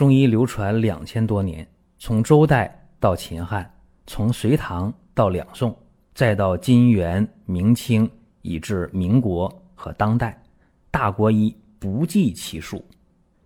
中医流传两千多年，从周代到秦汉，从隋唐到两宋，再到金元明清，以至民国和当代，大国医不计其数。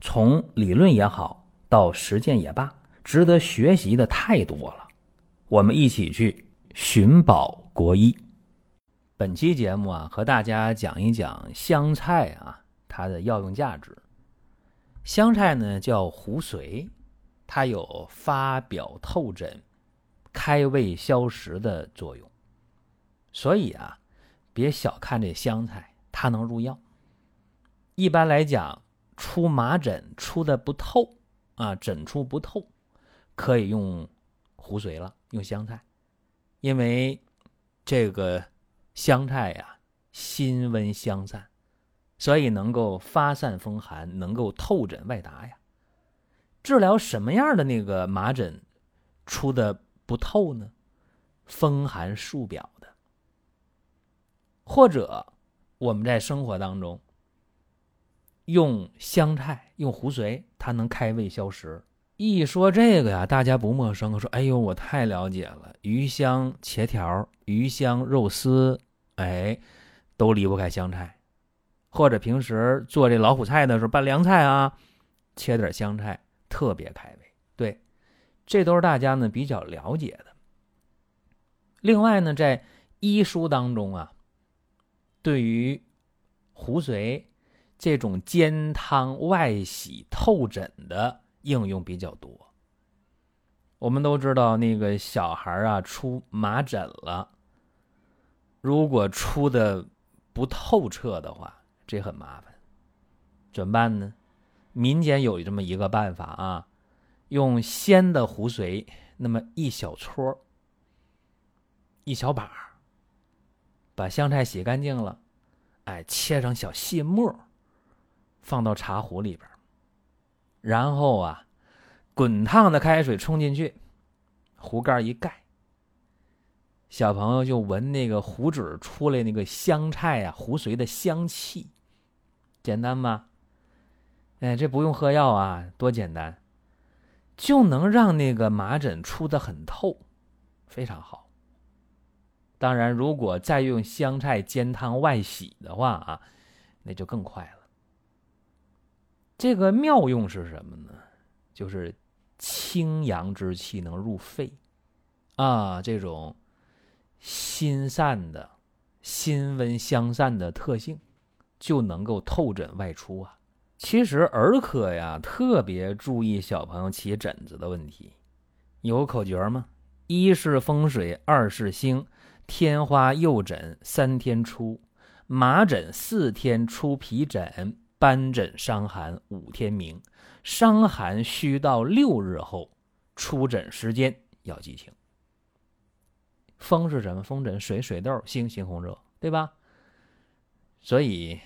从理论也好，到实践也罢，值得学习的太多了。我们一起去寻宝国医。本期节目啊，和大家讲一讲香菜啊，它的药用价值。香菜呢叫胡荽，它有发表透疹、开胃消食的作用，所以啊，别小看这香菜，它能入药。一般来讲，出麻疹出的不透啊，疹出不透，可以用胡荽了，用香菜，因为这个香菜呀，辛温香散。所以能够发散风寒，能够透疹外达呀。治疗什么样的那个麻疹出的不透呢？风寒数表的，或者我们在生活当中用香菜、用胡荽，它能开胃消食。一说这个呀，大家不陌生，说：“哎呦，我太了解了，鱼香茄条、鱼香肉丝，哎，都离不开香菜。”或者平时做这老虎菜的时候拌凉菜啊，切点香菜特别开胃。对，这都是大家呢比较了解的。另外呢，在医书当中啊，对于胡荽这种煎汤外洗透疹的应用比较多。我们都知道那个小孩啊出麻疹了，如果出的不透彻的话。这很麻烦，怎么办呢？民间有这么一个办法啊，用鲜的胡荽，那么一小撮一小把把香菜洗干净了，哎，切成小细末，放到茶壶里边，然后啊，滚烫的开水冲进去，壶盖一盖，小朋友就闻那个壶嘴出来那个香菜啊、胡荽的香气。简单吧？哎，这不用喝药啊，多简单，就能让那个麻疹出的很透，非常好。当然，如果再用香菜煎汤外洗的话啊，那就更快了。这个妙用是什么呢？就是清阳之气能入肺啊，这种心散的、心温香散的特性。就能够透疹外出啊！其实儿科呀，特别注意小朋友起疹子的问题。有口诀吗？一是风水，二是星，天花右疹三天出，麻疹四天出皮疹，斑疹伤寒五天明，伤寒需到六日后，出疹时间要记清。风是什么？风疹，水水痘，星猩红热，对吧？所以。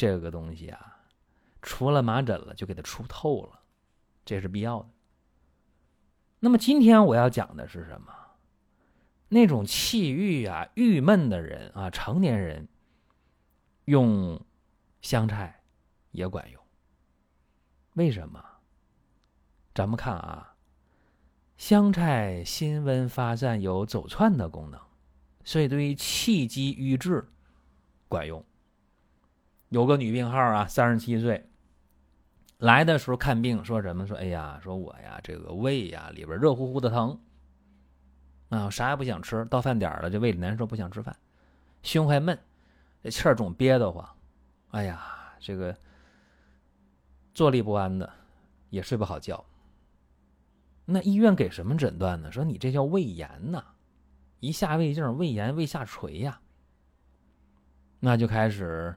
这个东西啊，除了麻疹了，就给它出透了，这是必要的。那么今天我要讲的是什么？那种气郁啊、郁闷的人啊，成年人用香菜也管用。为什么？咱们看啊，香菜辛温发散，有走窜的功能，所以对于气机郁滞管用。有个女病号啊，三十七岁，来的时候看病说什么？说哎呀，说我呀，这个胃呀里边热乎乎的疼，啊，啥也不想吃，到饭点了这胃里难受，不想吃饭，胸还闷，这气儿总憋得慌，哎呀，这个坐立不安的，也睡不好觉。那医院给什么诊断呢？说你这叫胃炎呐，一下胃镜，胃炎，胃下垂呀。那就开始。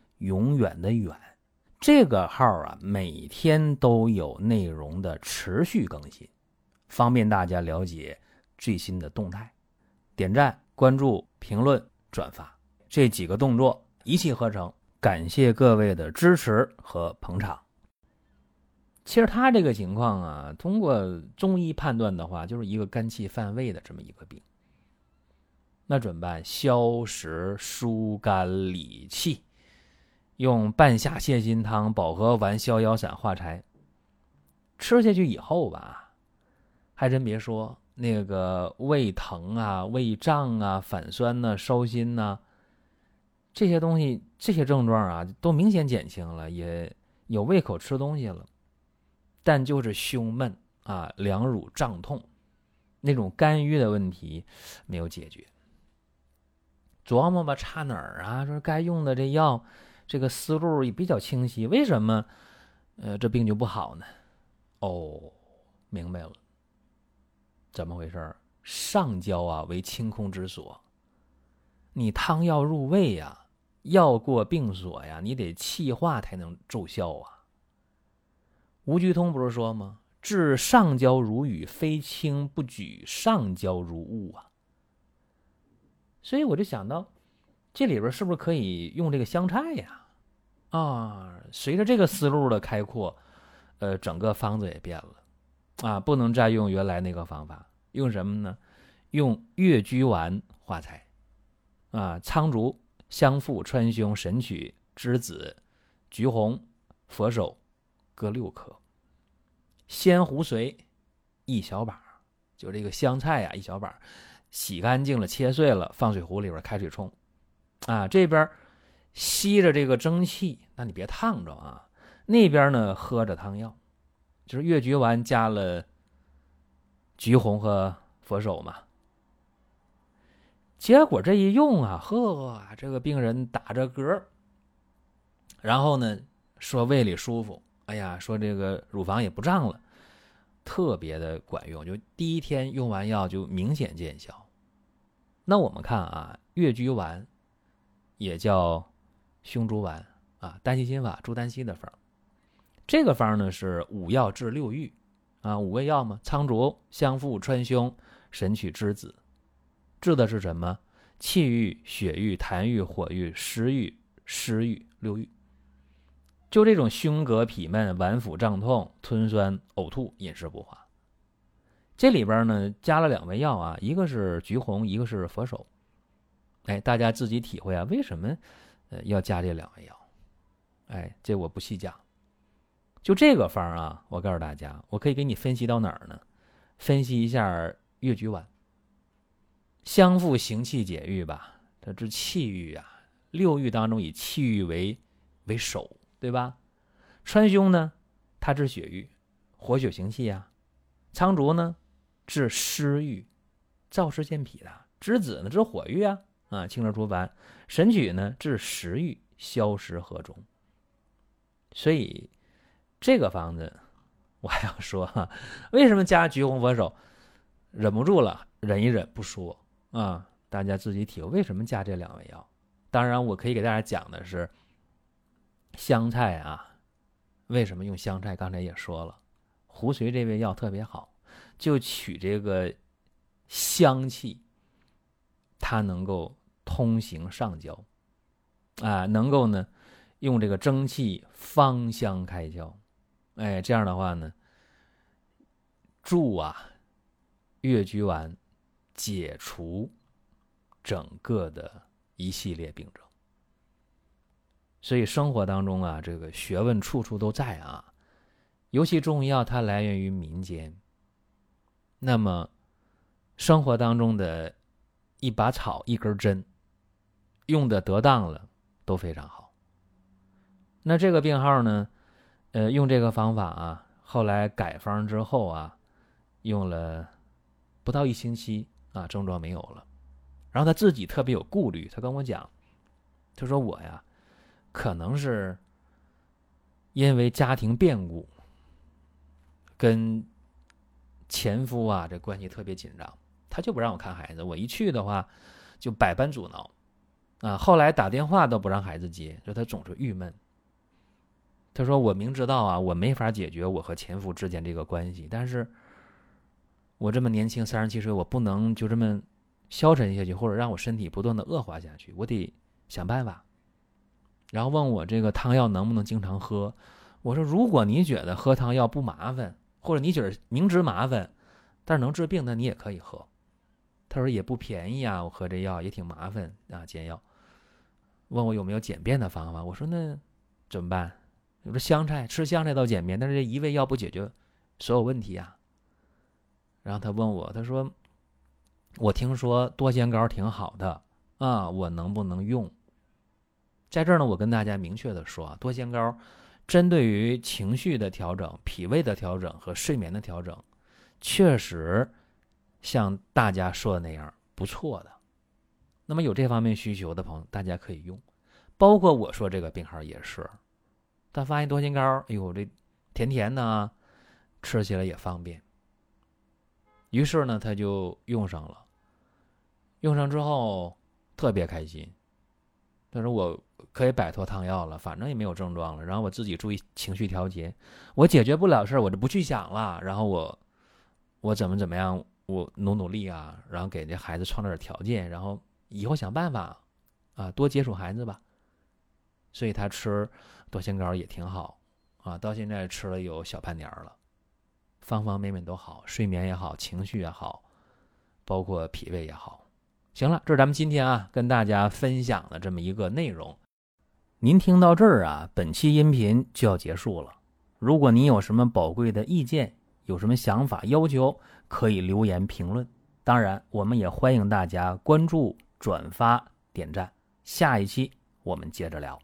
永远的远，这个号啊，每天都有内容的持续更新，方便大家了解最新的动态。点赞、关注、评论、转发这几个动作一气呵成，感谢各位的支持和捧场。其实他这个情况啊，通过中医判断的话，就是一个肝气犯胃的这么一个病。那怎么办？消食、疏肝、理气。用半夏泻心汤、保和丸、逍遥散化柴，吃下去以后吧，还真别说，那个胃疼啊、胃胀啊、反酸呐、烧心呐，这些东西、这些症状啊，都明显减轻了，也有胃口吃东西了，但就是胸闷啊、两乳胀痛，那种肝郁的问题没有解决。琢磨吧，差哪儿啊？说该用的这药。这个思路也比较清晰，为什么，呃，这病就不好呢？哦，明白了，怎么回事？上焦啊为清空之所，你汤药入胃呀，药过病所呀，你得气化才能奏效啊。吴鞠通不是说吗？治上焦如雨，非清不举；上焦如雾啊。所以我就想到，这里边是不是可以用这个香菜呀？啊，随着这个思路的开阔，呃，整个方子也变了，啊，不能再用原来那个方法，用什么呢？用越鞠丸化财，啊，苍术、香附、川芎、神曲、栀子、橘红、佛手各六颗，鲜胡荽一小把，就这个香菜呀，一小把，洗干净了，切碎了，放水壶里边开水冲，啊，这边。吸着这个蒸汽，那你别烫着啊。那边呢，喝着汤药，就是越橘丸加了橘红和佛手嘛。结果这一用啊，呵，这个病人打着嗝，然后呢，说胃里舒服，哎呀，说这个乳房也不胀了，特别的管用。就第一天用完药就明显见效。那我们看啊，越橘丸也叫。胸竹丸啊，丹溪心法朱丹溪的方这个方呢是五药治六郁啊，五味药嘛，苍术、香附、川芎、神曲、栀子，治的是什么？气郁、血郁、痰郁、火郁、湿郁、湿郁六郁。就这种胸膈痞闷、脘腹胀痛、吞酸呕吐、饮食不化，这里边呢加了两味药啊，一个是橘红，一个是佛手。哎，大家自己体会啊，为什么？呃，要加这两味药，哎，这我不细讲。就这个方啊，我告诉大家，我可以给你分析到哪儿呢？分析一下越橘丸，相附行气解郁吧，它治气郁啊。六郁当中以气郁为为首，对吧？川芎呢，它治血郁，活血行气啊。苍术呢，治湿郁，燥湿健脾的。栀子呢，治火郁啊。啊，清热除烦，神曲呢治食欲，消食和中。所以这个方子，我还要说哈，为什么加橘红佛手？忍不住了，忍一忍不说啊，大家自己体会为什么加这两味药。当然，我可以给大家讲的是香菜啊，为什么用香菜？刚才也说了，胡荽这味药特别好，就取这个香气，它能够。通行上焦，啊，能够呢，用这个蒸汽芳香开窍，哎，这样的话呢，助啊，越橘丸解除整个的一系列病症。所以生活当中啊，这个学问处处都在啊，尤其中医药它来源于民间，那么生活当中的一把草、一根针。用的得当了，都非常好。那这个病号呢，呃，用这个方法啊，后来改方之后啊，用了不到一星期啊，症状没有了。然后他自己特别有顾虑，他跟我讲，他说我呀，可能是因为家庭变故，跟前夫啊这关系特别紧张，他就不让我看孩子。我一去的话，就百般阻挠。啊，后来打电话都不让孩子接，就他总是郁闷。他说：“我明知道啊，我没法解决我和前夫之间这个关系，但是我这么年轻，三十七岁，我不能就这么消沉下去，或者让我身体不断的恶化下去，我得想办法。”然后问我这个汤药能不能经常喝？我说：“如果你觉得喝汤药不麻烦，或者你觉得明知麻烦，但是能治病，那你也可以喝。”他说：“也不便宜啊，我喝这药也挺麻烦啊，煎药。”问我有没有简便的方法？我说：“那怎么办？”我说香菜吃香菜倒简便，但是这一味药不解决所有问题啊。然后他问我，他说：“我听说多仙膏挺好的啊，我能不能用？”在这儿呢，我跟大家明确的说，多仙膏针对于情绪的调整、脾胃的调整和睡眠的调整，确实像大家说的那样不错的。那么有这方面需求的朋友，大家可以用，包括我说这个病号也是。他发现多心膏，哎呦，这甜甜的，吃起来也方便。于是呢，他就用上了。用上之后特别开心。他说：“我可以摆脱汤药了，反正也没有症状了。然后我自己注意情绪调节，我解决不了事，我就不去想了。然后我，我怎么怎么样，我努努力啊，然后给这孩子创造点条件，然后以后想办法，啊，多接触孩子吧。所以他吃。”多仙膏也挺好啊，到现在吃了有小半年了，方方面面都好，睡眠也好，情绪也好，包括脾胃也好。行了，这是咱们今天啊跟大家分享的这么一个内容。您听到这儿啊，本期音频就要结束了。如果您有什么宝贵的意见，有什么想法要求，可以留言评论。当然，我们也欢迎大家关注、转发、点赞。下一期我们接着聊。